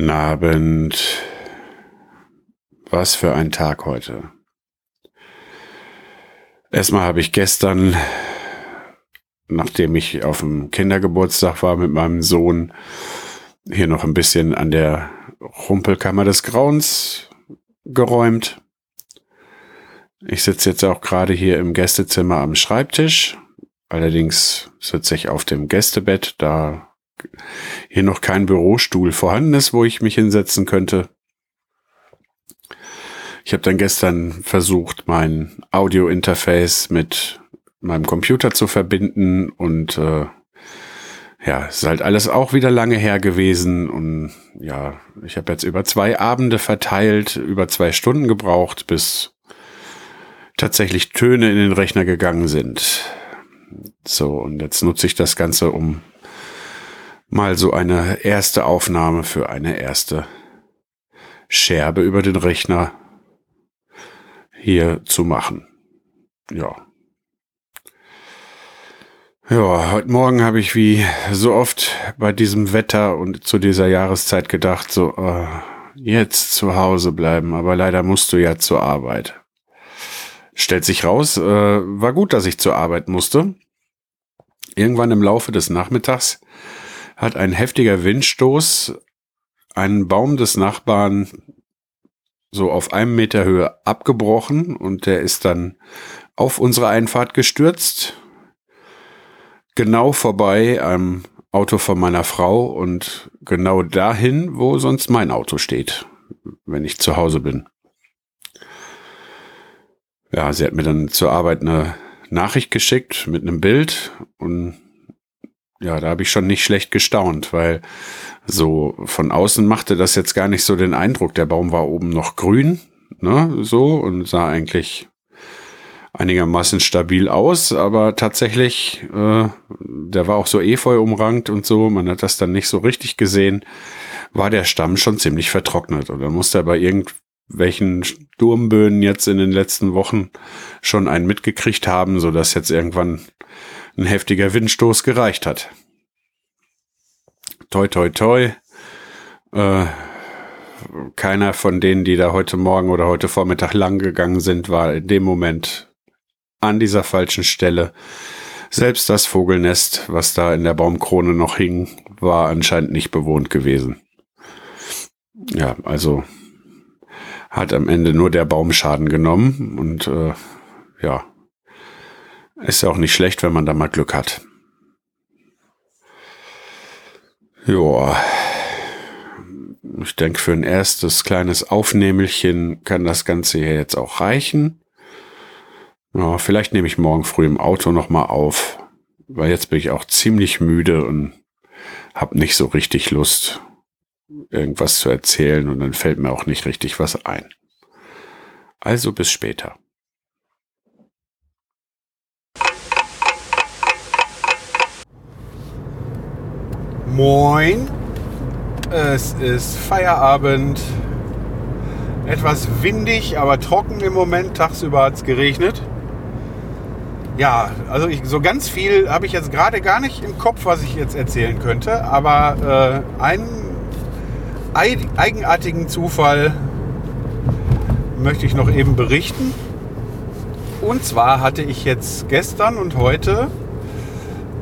Guten Abend. Was für ein Tag heute. Erstmal habe ich gestern, nachdem ich auf dem Kindergeburtstag war mit meinem Sohn, hier noch ein bisschen an der Rumpelkammer des Grauens geräumt. Ich sitze jetzt auch gerade hier im Gästezimmer am Schreibtisch. Allerdings sitze ich auf dem Gästebett, da hier noch kein Bürostuhl vorhanden ist, wo ich mich hinsetzen könnte. Ich habe dann gestern versucht, mein Audio-Interface mit meinem Computer zu verbinden und äh, ja, ist halt alles auch wieder lange her gewesen und ja, ich habe jetzt über zwei Abende verteilt, über zwei Stunden gebraucht, bis tatsächlich Töne in den Rechner gegangen sind. So, und jetzt nutze ich das Ganze, um mal so eine erste Aufnahme für eine erste Scherbe über den Rechner hier zu machen. Ja. Ja, heute Morgen habe ich wie so oft bei diesem Wetter und zu dieser Jahreszeit gedacht, so äh, jetzt zu Hause bleiben, aber leider musst du ja zur Arbeit. Stellt sich raus, äh, war gut, dass ich zur Arbeit musste. Irgendwann im Laufe des Nachmittags hat ein heftiger Windstoß einen Baum des Nachbarn so auf einem Meter Höhe abgebrochen und der ist dann auf unsere Einfahrt gestürzt. Genau vorbei am Auto von meiner Frau und genau dahin, wo sonst mein Auto steht, wenn ich zu Hause bin. Ja, sie hat mir dann zur Arbeit eine Nachricht geschickt mit einem Bild und ja, da habe ich schon nicht schlecht gestaunt, weil so von außen machte das jetzt gar nicht so den Eindruck. Der Baum war oben noch grün, ne, so und sah eigentlich einigermaßen stabil aus, aber tatsächlich, äh, der war auch so efeu umrankt und so, man hat das dann nicht so richtig gesehen, war der Stamm schon ziemlich vertrocknet. Und dann musste er bei irgendwelchen Sturmböen jetzt in den letzten Wochen schon einen mitgekriegt haben, so dass jetzt irgendwann ein heftiger Windstoß gereicht hat. Toi, toi, toi. Äh, keiner von denen, die da heute Morgen oder heute Vormittag lang gegangen sind, war in dem Moment an dieser falschen Stelle. Selbst das Vogelnest, was da in der Baumkrone noch hing, war anscheinend nicht bewohnt gewesen. Ja, also hat am Ende nur der Baum Schaden genommen und äh, ja, ist ja auch nicht schlecht, wenn man da mal Glück hat. Ja. Ich denke, für ein erstes kleines Aufnehmelchen kann das Ganze hier jetzt auch reichen. Ja, vielleicht nehme ich morgen früh im Auto nochmal auf, weil jetzt bin ich auch ziemlich müde und habe nicht so richtig Lust, irgendwas zu erzählen und dann fällt mir auch nicht richtig was ein. Also bis später. Moin. Es ist Feierabend. Etwas windig, aber trocken im Moment. Tagsüber hat es geregnet. Ja, also ich, so ganz viel habe ich jetzt gerade gar nicht im Kopf, was ich jetzt erzählen könnte. Aber äh, einen eigenartigen Zufall möchte ich noch eben berichten. Und zwar hatte ich jetzt gestern und heute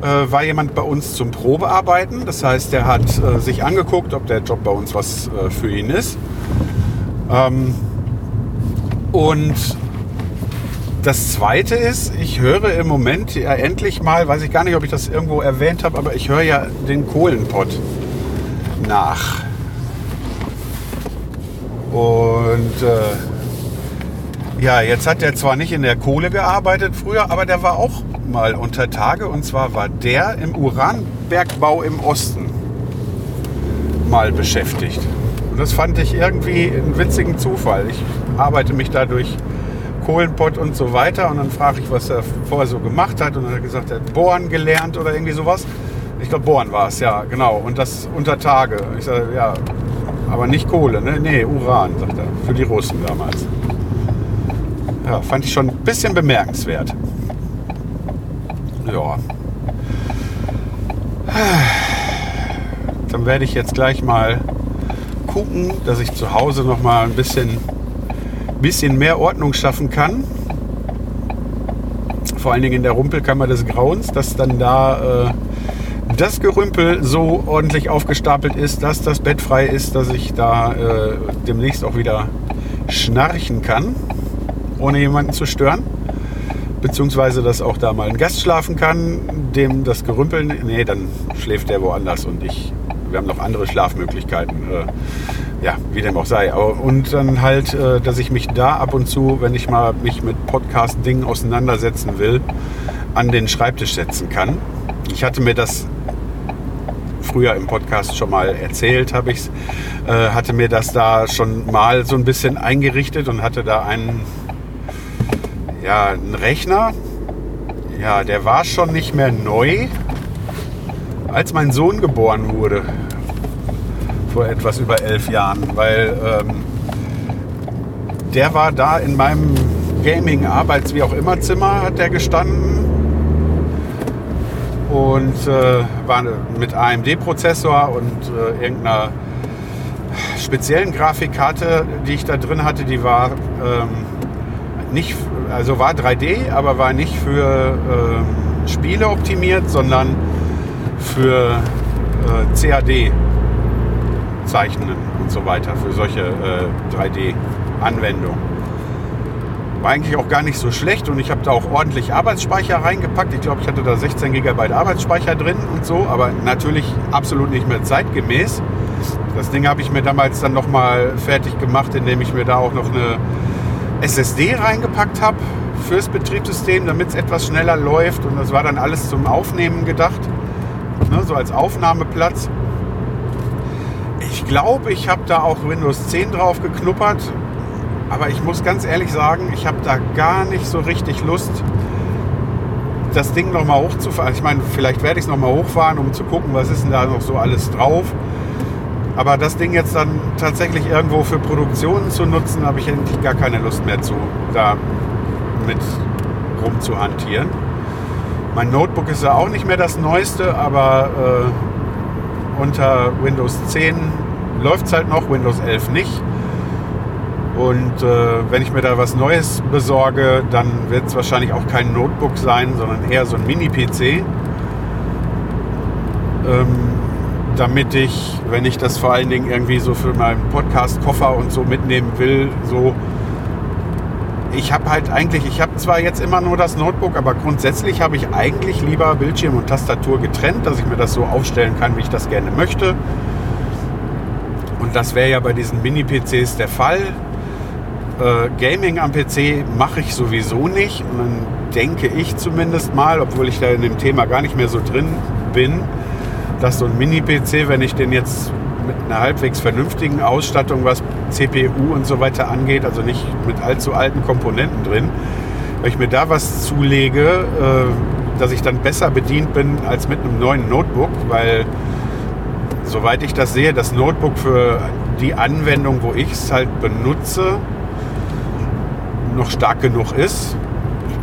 äh, war jemand bei uns zum Probearbeiten. Das heißt, der hat äh, sich angeguckt, ob der Job bei uns was äh, für ihn ist. Ähm, und das Zweite ist, ich höre im Moment ja endlich mal, weiß ich gar nicht, ob ich das irgendwo erwähnt habe, aber ich höre ja den Kohlenpott nach. Und äh, ja, jetzt hat er zwar nicht in der Kohle gearbeitet früher, aber der war auch mal unter Tage. Und zwar war der im Uranbergbau im Osten. mal beschäftigt. Und das fand ich irgendwie einen witzigen Zufall. Ich arbeite mich da durch Kohlenpott und so weiter und dann frage ich, was er vorher so gemacht hat und dann hat er gesagt, er hat Bohren gelernt oder irgendwie sowas. Ich glaube, Bohren war es, ja, genau. Und das unter Tage. Ich sage, ja, aber nicht Kohle, ne? Nee, Uran, sagt er, für die Russen damals. Ja, fand ich schon ein bisschen bemerkenswert. Ja. Dann werde ich jetzt gleich mal gucken, dass ich zu Hause noch mal ein bisschen, bisschen mehr Ordnung schaffen kann. Vor allen Dingen in der Rumpelkammer des Grauens, dass dann da äh, das Gerümpel so ordentlich aufgestapelt ist, dass das Bett frei ist, dass ich da äh, demnächst auch wieder schnarchen kann, ohne jemanden zu stören. Beziehungsweise, dass auch da mal ein Gast schlafen kann, dem das Gerümpel, nee, dann schläft der woanders und ich, wir haben noch andere Schlafmöglichkeiten. Äh, ja, wie dem auch sei. Und dann halt, äh, dass ich mich da ab und zu, wenn ich mal mich mit Podcast-Dingen auseinandersetzen will, an den Schreibtisch setzen kann. Ich hatte mir das früher im Podcast schon mal erzählt, habe ich äh, hatte mir das da schon mal so ein bisschen eingerichtet und hatte da einen, ja, einen Rechner. Ja, der war schon nicht mehr neu, als mein Sohn geboren wurde. Vor etwas über elf Jahren, weil ähm, der war da in meinem Gaming, Arbeits-, wie auch immer Zimmer hat der gestanden und äh, war mit AMD-Prozessor und äh, irgendeiner speziellen Grafikkarte, die ich da drin hatte, die war ähm, nicht, also war 3D, aber war nicht für ähm, Spiele optimiert, sondern für äh, CAD zeichnen und so weiter, für solche äh, 3D-Anwendungen. War eigentlich auch gar nicht so schlecht und ich habe da auch ordentlich Arbeitsspeicher reingepackt. Ich glaube, ich hatte da 16 GB Arbeitsspeicher drin und so, aber natürlich absolut nicht mehr zeitgemäß. Das Ding habe ich mir damals dann nochmal fertig gemacht, indem ich mir da auch noch eine SSD reingepackt habe fürs Betriebssystem, damit es etwas schneller läuft. Und das war dann alles zum Aufnehmen gedacht, ne, so als Aufnahmeplatz. Ich glaube, ich habe da auch Windows 10 drauf geknuppert aber ich muss ganz ehrlich sagen, ich habe da gar nicht so richtig Lust, das Ding nochmal hochzufahren. Ich meine, vielleicht werde ich es nochmal hochfahren, um zu gucken, was ist denn da noch so alles drauf. Aber das Ding jetzt dann tatsächlich irgendwo für Produktionen zu nutzen, habe ich eigentlich gar keine Lust mehr zu, da mit rumzuhantieren. Mein Notebook ist ja auch nicht mehr das neueste, aber äh, unter Windows 10 läuft es halt noch, Windows 11 nicht. Und äh, wenn ich mir da was Neues besorge, dann wird es wahrscheinlich auch kein Notebook sein, sondern eher so ein Mini-PC. Ähm, damit ich, wenn ich das vor allen Dingen irgendwie so für meinen Podcast-Koffer und so mitnehmen will, so. Ich habe halt eigentlich, ich habe zwar jetzt immer nur das Notebook, aber grundsätzlich habe ich eigentlich lieber Bildschirm und Tastatur getrennt, dass ich mir das so aufstellen kann, wie ich das gerne möchte. Und das wäre ja bei diesen Mini-PCs der Fall. Äh, Gaming am PC mache ich sowieso nicht. Und dann denke ich zumindest mal, obwohl ich da in dem Thema gar nicht mehr so drin bin, dass so ein Mini-PC, wenn ich den jetzt mit einer halbwegs vernünftigen Ausstattung, was CPU und so weiter angeht, also nicht mit allzu alten Komponenten drin, wenn ich mir da was zulege, äh, dass ich dann besser bedient bin als mit einem neuen Notebook, weil soweit ich das sehe, das Notebook für die Anwendung, wo ich es halt benutze, noch stark genug ist.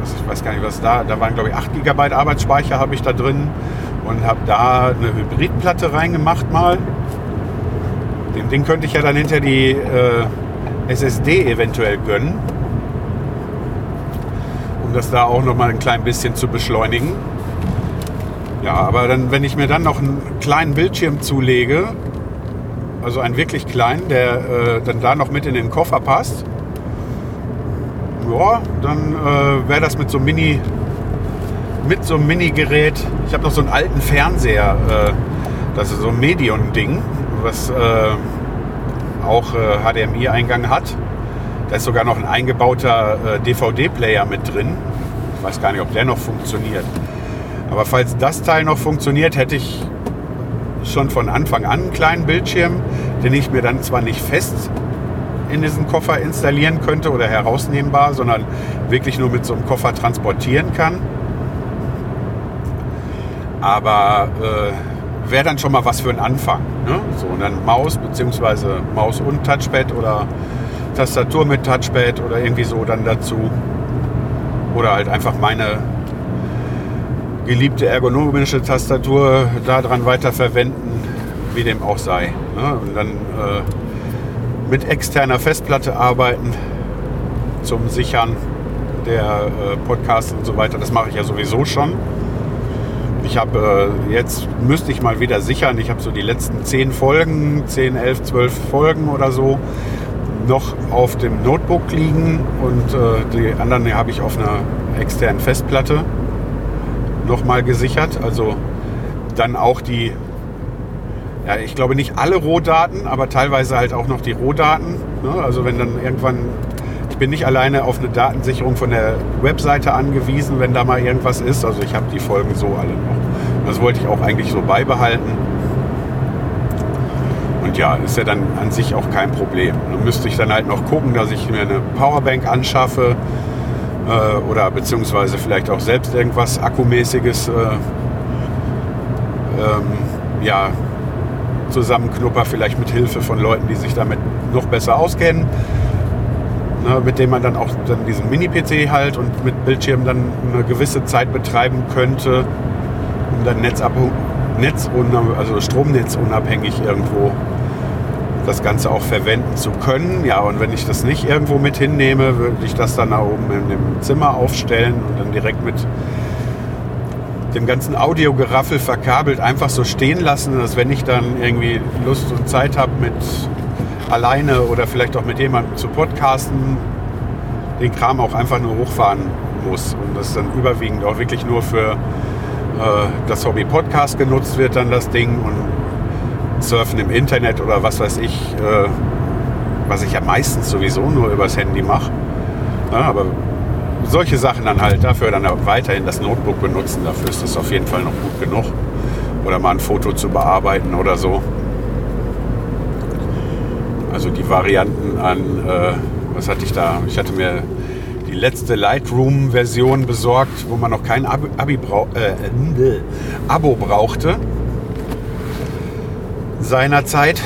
Ich weiß gar nicht, was da, da waren glaube ich 8 GB Arbeitsspeicher habe ich da drin und habe da eine Hybridplatte reingemacht mal. Dem Ding könnte ich ja dann hinter die äh, SSD eventuell gönnen, um das da auch noch mal ein klein bisschen zu beschleunigen. Ja, aber dann, wenn ich mir dann noch einen kleinen Bildschirm zulege, also einen wirklich kleinen, der äh, dann da noch mit in den Koffer passt, ja, dann äh, wäre das mit so Mini, mit so einem Mini-Gerät. Ich habe noch so einen alten Fernseher, äh, das ist so ein Medion-Ding, was äh, auch HDMI-Eingang äh, hat. Da ist sogar noch ein eingebauter äh, DVD-Player mit drin. Ich weiß gar nicht, ob der noch funktioniert. Aber falls das Teil noch funktioniert, hätte ich schon von Anfang an einen kleinen Bildschirm, den ich mir dann zwar nicht fest in diesen Koffer installieren könnte oder herausnehmbar, sondern wirklich nur mit so einem Koffer transportieren kann. Aber äh, wäre dann schon mal was für einen Anfang. Ne? So, und dann Maus bzw. Maus und Touchpad oder Tastatur mit Touchpad oder irgendwie so dann dazu. Oder halt einfach meine geliebte ergonomische Tastatur daran weiterverwenden, wie dem auch sei. Ne? Und dann äh, mit externer Festplatte arbeiten zum Sichern der äh, Podcasts und so weiter. Das mache ich ja sowieso schon. Ich habe äh, jetzt müsste ich mal wieder sichern. Ich habe so die letzten 10 Folgen, 10, 11, 12 Folgen oder so noch auf dem Notebook liegen und äh, die anderen habe ich auf einer externen Festplatte nochmal gesichert. Also dann auch die, ja, ich glaube nicht alle Rohdaten, aber teilweise halt auch noch die Rohdaten. Ne? Also wenn dann irgendwann, ich bin nicht alleine auf eine Datensicherung von der Webseite angewiesen, wenn da mal irgendwas ist. Also ich habe die Folgen so alle noch. Das wollte ich auch eigentlich so beibehalten. Und ja, ist ja dann an sich auch kein Problem. Dann müsste ich dann halt noch gucken, dass ich mir eine Powerbank anschaffe äh, oder beziehungsweise vielleicht auch selbst irgendwas Akkumäßiges äh, ähm, ja, zusammenknupper, vielleicht mit Hilfe von Leuten, die sich damit noch besser auskennen, ne, mit denen man dann auch dann diesen Mini-PC halt und mit Bildschirm dann eine gewisse Zeit betreiben könnte, um dann Netzab Netz also stromnetzunabhängig irgendwo das Ganze auch verwenden zu können. Ja, und wenn ich das nicht irgendwo mit hinnehme, würde ich das dann da oben in dem Zimmer aufstellen und dann direkt mit dem ganzen Audiogeraffel verkabelt einfach so stehen lassen, dass wenn ich dann irgendwie Lust und Zeit habe mit alleine oder vielleicht auch mit jemandem zu podcasten, den Kram auch einfach nur hochfahren muss und das dann überwiegend auch wirklich nur für äh, das Hobby Podcast genutzt wird, dann das Ding und Surfen im Internet oder was weiß ich, äh, was ich ja meistens sowieso nur übers Handy mache. Ja, aber solche Sachen dann halt dafür dann weiterhin das Notebook benutzen, dafür ist das auf jeden Fall noch gut genug. Oder mal ein Foto zu bearbeiten oder so. Also die Varianten an, äh, was hatte ich da? Ich hatte mir die letzte Lightroom-Version besorgt, wo man noch kein Abi, Abi brau äh, äh, Abo brauchte seinerzeit.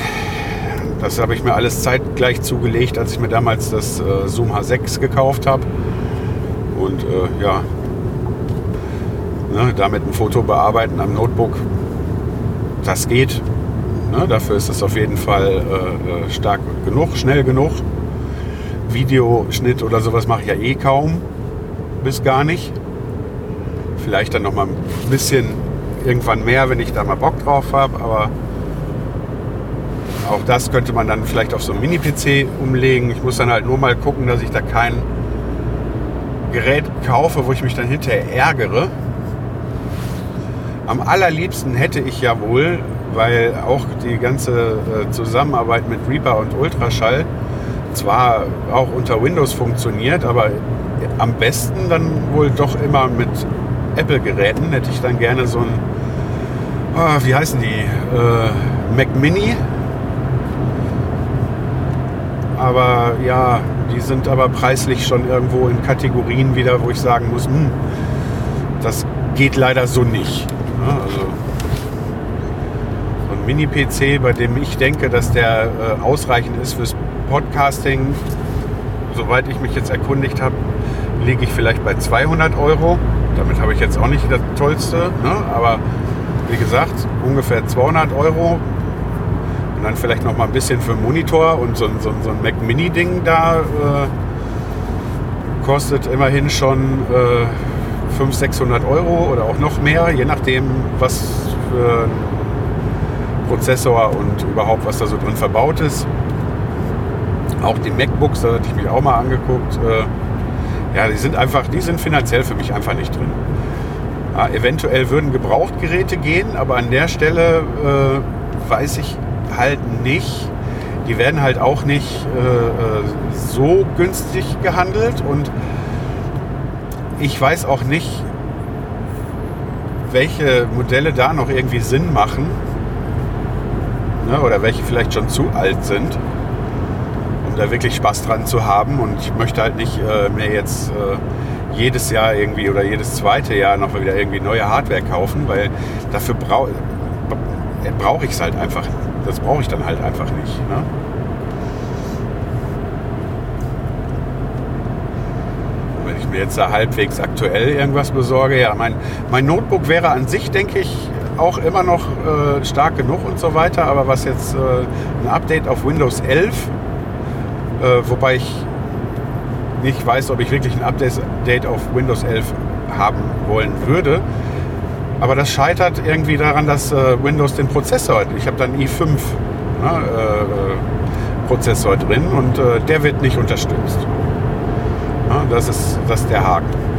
Das habe ich mir alles zeitgleich zugelegt, als ich mir damals das äh, Zoom H6 gekauft habe. Und äh, ja, ne, damit ein Foto bearbeiten am Notebook, das geht. Ne, dafür ist es auf jeden Fall äh, äh stark genug, schnell genug. Videoschnitt oder sowas mache ich ja eh kaum, bis gar nicht. Vielleicht dann noch mal ein bisschen irgendwann mehr, wenn ich da mal Bock drauf habe, aber auch das könnte man dann vielleicht auf so einen Mini-PC umlegen. Ich muss dann halt nur mal gucken, dass ich da kein Gerät kaufe, wo ich mich dann hinterher ärgere. Am allerliebsten hätte ich ja wohl, weil auch die ganze äh, Zusammenarbeit mit Reaper und Ultraschall zwar auch unter Windows funktioniert, aber am besten dann wohl doch immer mit Apple-Geräten. Hätte ich dann gerne so ein, oh, wie heißen die, äh, Mac Mini aber ja, die sind aber preislich schon irgendwo in Kategorien wieder, wo ich sagen muss, hm, das geht leider so nicht. Also Mini-PC, bei dem ich denke, dass der äh, ausreichend ist fürs Podcasting, soweit ich mich jetzt erkundigt habe, liege ich vielleicht bei 200 Euro. Damit habe ich jetzt auch nicht das Tollste, ne? aber wie gesagt, ungefähr 200 Euro und dann vielleicht noch mal ein bisschen für Monitor und so, so, so ein Mac Mini-Ding da äh, kostet immerhin schon äh, 500, 600 Euro oder auch noch mehr, je nachdem, was für Prozessor und überhaupt, was da so drin verbaut ist. Auch die MacBooks, da hatte ich mich auch mal angeguckt. Äh, ja, die sind einfach, die sind finanziell für mich einfach nicht drin. Ja, eventuell würden Gebrauchtgeräte gehen, aber an der Stelle äh, weiß ich halt nicht. Die werden halt auch nicht äh, äh, so günstig gehandelt und ich weiß auch nicht, welche Modelle da noch irgendwie Sinn machen. Ne, oder welche vielleicht schon zu alt sind, um da wirklich Spaß dran zu haben. Und ich möchte halt nicht äh, mir jetzt äh, jedes Jahr irgendwie oder jedes zweite Jahr noch wieder irgendwie neue Hardware kaufen, weil dafür brauche brauch ich es halt einfach. Das brauche ich dann halt einfach nicht. Ne? Wenn ich mir jetzt da halbwegs aktuell irgendwas besorge, ja, mein, mein Notebook wäre an sich, denke ich, auch immer noch äh, stark genug und so weiter. Aber was jetzt äh, ein Update auf Windows 11, äh, wobei ich nicht weiß, ob ich wirklich ein Update auf Windows 11 haben wollen würde. Aber das scheitert irgendwie daran, dass äh, Windows den Prozessor hat. Ich habe dann i5 ne, äh, Prozessor drin und der wird nicht unterstützt. Ja, das, ist, das ist der Haken.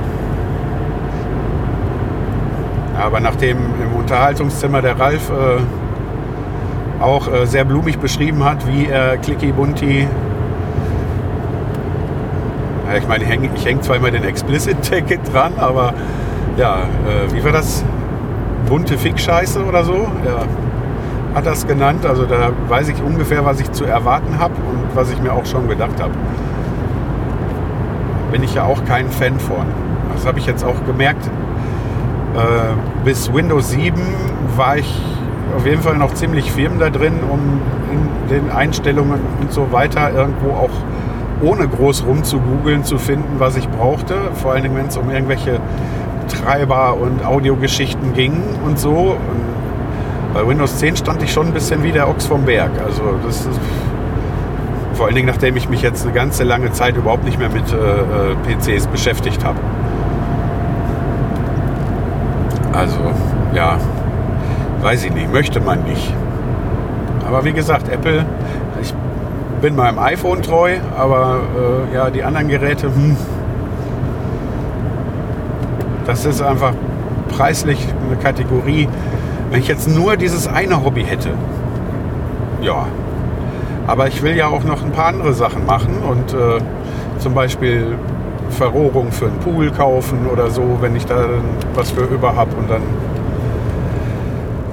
Aber nachdem im Unterhaltungszimmer der Ralf äh, auch äh, sehr blumig beschrieben hat, wie er Clicky Bunti ja, ich meine, ich hänge häng zwar immer den Explicit-Ticket dran, aber ja, äh, wie war das? Bunte Fick-Scheiße oder so? Ja, hat das genannt. Also da weiß ich ungefähr, was ich zu erwarten habe und was ich mir auch schon gedacht habe. Bin ich ja auch kein Fan von. Das habe ich jetzt auch gemerkt. Äh, bis Windows 7 war ich auf jeden Fall noch ziemlich firm da drin, um in den Einstellungen und so weiter irgendwo auch ohne groß rumzugoogeln zu finden, was ich brauchte. Vor allen Dingen, wenn es um irgendwelche Treiber und Audiogeschichten ging und so. Und bei Windows 10 stand ich schon ein bisschen wie der Ochs vom Berg. Also das ist vor allen Dingen, nachdem ich mich jetzt eine ganze lange Zeit überhaupt nicht mehr mit äh, PCs beschäftigt habe. Also, ja, weiß ich nicht, möchte man nicht. Aber wie gesagt, Apple, ich bin meinem iPhone treu, aber äh, ja, die anderen Geräte, hm, das ist einfach preislich eine Kategorie. Wenn ich jetzt nur dieses eine Hobby hätte, ja. Aber ich will ja auch noch ein paar andere Sachen machen und äh, zum Beispiel Verrohrung für einen Pool kaufen oder so, wenn ich da was für über habe und dann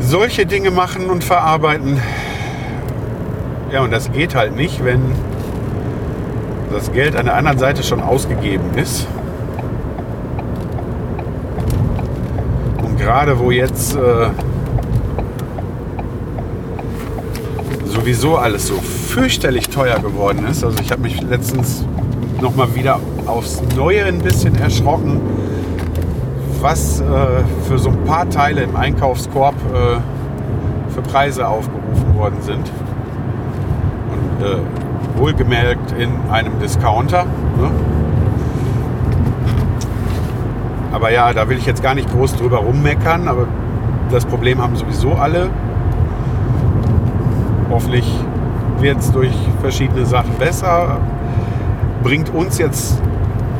solche Dinge machen und verarbeiten. Ja, und das geht halt nicht, wenn das Geld an der anderen Seite schon ausgegeben ist. Und gerade wo jetzt äh, sowieso alles so fürchterlich teuer geworden ist, also ich habe mich letztens noch mal wieder aufs Neue ein bisschen erschrocken, was äh, für so ein paar Teile im Einkaufskorb äh, für Preise aufgerufen worden sind. Und äh, wohlgemerkt in einem Discounter. Ne? Aber ja, da will ich jetzt gar nicht groß drüber rummeckern, aber das Problem haben sowieso alle. Hoffentlich wird es durch verschiedene Sachen besser. Bringt uns jetzt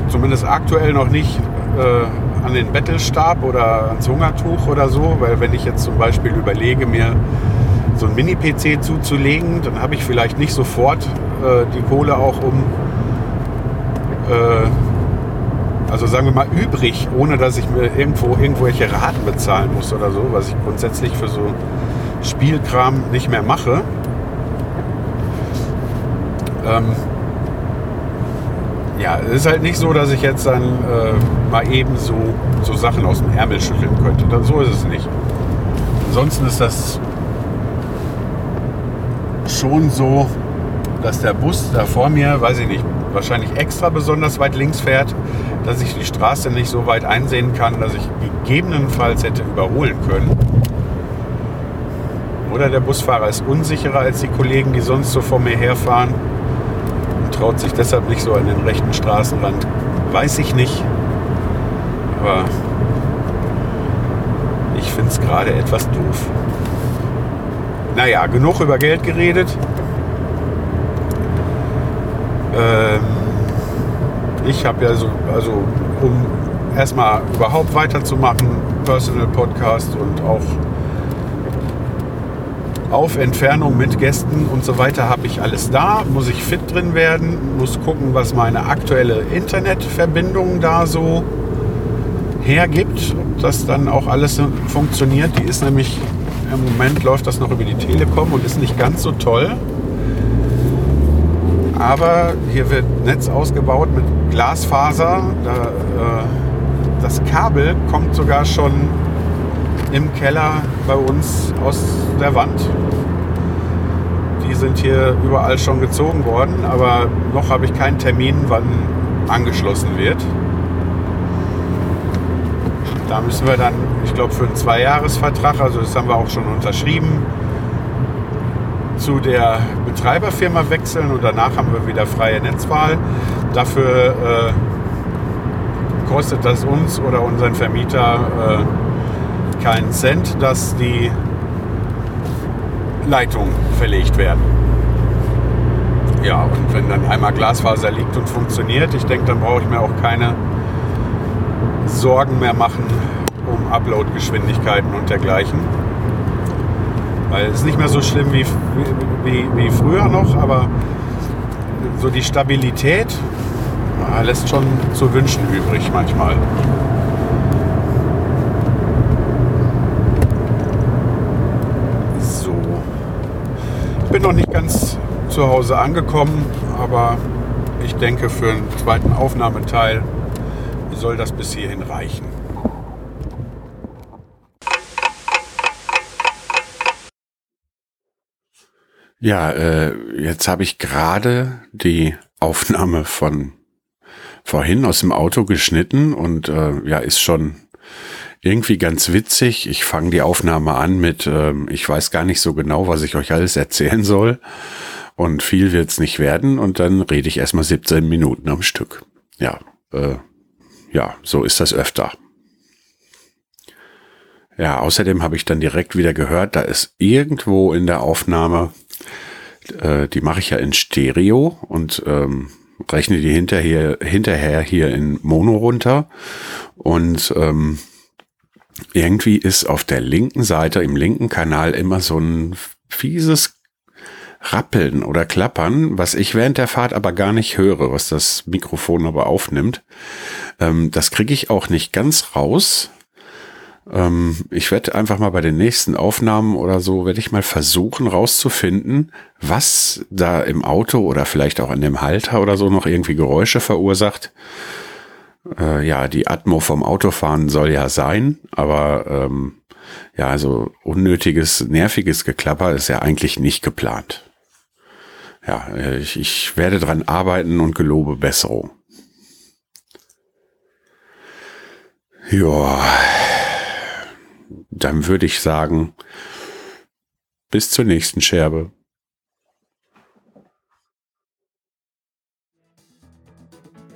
zumindest aktuell noch nicht äh, an den Bettelstab oder ans Hungertuch oder so, weil wenn ich jetzt zum Beispiel überlege, mir so ein Mini-PC zuzulegen, dann habe ich vielleicht nicht sofort äh, die Kohle auch um, äh, also sagen wir mal übrig, ohne dass ich mir irgendwo irgendwelche Raten bezahlen muss oder so, was ich grundsätzlich für so Spielkram nicht mehr mache. Ähm, ja, es ist halt nicht so, dass ich jetzt dann äh, mal eben so, so Sachen aus dem Ärmel schütteln könnte. Dann, so ist es nicht. Ansonsten ist das schon so, dass der Bus da vor mir, weiß ich nicht, wahrscheinlich extra besonders weit links fährt, dass ich die Straße nicht so weit einsehen kann, dass ich gegebenenfalls hätte überholen können. Oder der Busfahrer ist unsicherer als die Kollegen, die sonst so vor mir herfahren traut sich deshalb nicht so an den rechten Straßenrand. Weiß ich nicht. Aber ich finde es gerade etwas doof. Naja, genug über Geld geredet. Ähm, ich habe ja so, also um erstmal überhaupt weiterzumachen, Personal Podcast und auch auf Entfernung mit Gästen und so weiter habe ich alles da, muss ich fit drin werden, muss gucken, was meine aktuelle Internetverbindung da so hergibt, ob das dann auch alles funktioniert. Die ist nämlich Im Moment läuft das noch über die Telekom und ist nicht ganz so toll. Aber hier wird Netz ausgebaut mit Glasfaser. Da, äh, das Kabel kommt sogar schon im Keller bei uns aus der Wand. Die sind hier überall schon gezogen worden, aber noch habe ich keinen Termin, wann angeschlossen wird. Da müssen wir dann, ich glaube, für einen Zweijahresvertrag, also das haben wir auch schon unterschrieben, zu der Betreiberfirma wechseln und danach haben wir wieder freie Netzwahl. Dafür äh, kostet das uns oder unseren Vermieter keinen Cent, dass die Leitungen verlegt werden. Ja, und wenn dann einmal Glasfaser liegt und funktioniert, ich denke, dann brauche ich mir auch keine Sorgen mehr machen um Upload-Geschwindigkeiten und dergleichen. Weil es ist nicht mehr so schlimm wie, wie, wie früher noch, aber so die Stabilität ja, lässt schon zu wünschen übrig manchmal. So. Ich bin noch nicht ganz zu Hause angekommen, aber ich denke für einen zweiten Aufnahmeteil soll das bis hierhin reichen. Ja, äh, jetzt habe ich gerade die Aufnahme von vorhin aus dem Auto geschnitten und äh, ja, ist schon irgendwie ganz witzig. Ich fange die Aufnahme an mit, äh, ich weiß gar nicht so genau, was ich euch alles erzählen soll. Und viel wird's nicht werden. Und dann rede ich erstmal 17 Minuten am Stück. Ja, äh, ja, so ist das öfter. Ja, außerdem habe ich dann direkt wieder gehört, da ist irgendwo in der Aufnahme, äh, die mache ich ja in Stereo und ähm, rechne die hinterher, hinterher hier in Mono runter. Und ähm, irgendwie ist auf der linken Seite, im linken Kanal immer so ein fieses Rappeln oder Klappern, was ich während der Fahrt aber gar nicht höre, was das Mikrofon aber aufnimmt. Ähm, das kriege ich auch nicht ganz raus. Ähm, ich werde einfach mal bei den nächsten Aufnahmen oder so, werde ich mal versuchen rauszufinden, was da im Auto oder vielleicht auch an dem Halter oder so noch irgendwie Geräusche verursacht. Äh, ja, die Atmo vom Autofahren soll ja sein, aber ähm, ja, also unnötiges, nerviges Geklapper ist ja eigentlich nicht geplant ja, äh, ich, ich werde dran arbeiten und gelobe Besserung. Ja, dann würde ich sagen, bis zur nächsten Scherbe.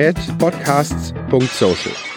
at podcasts.social.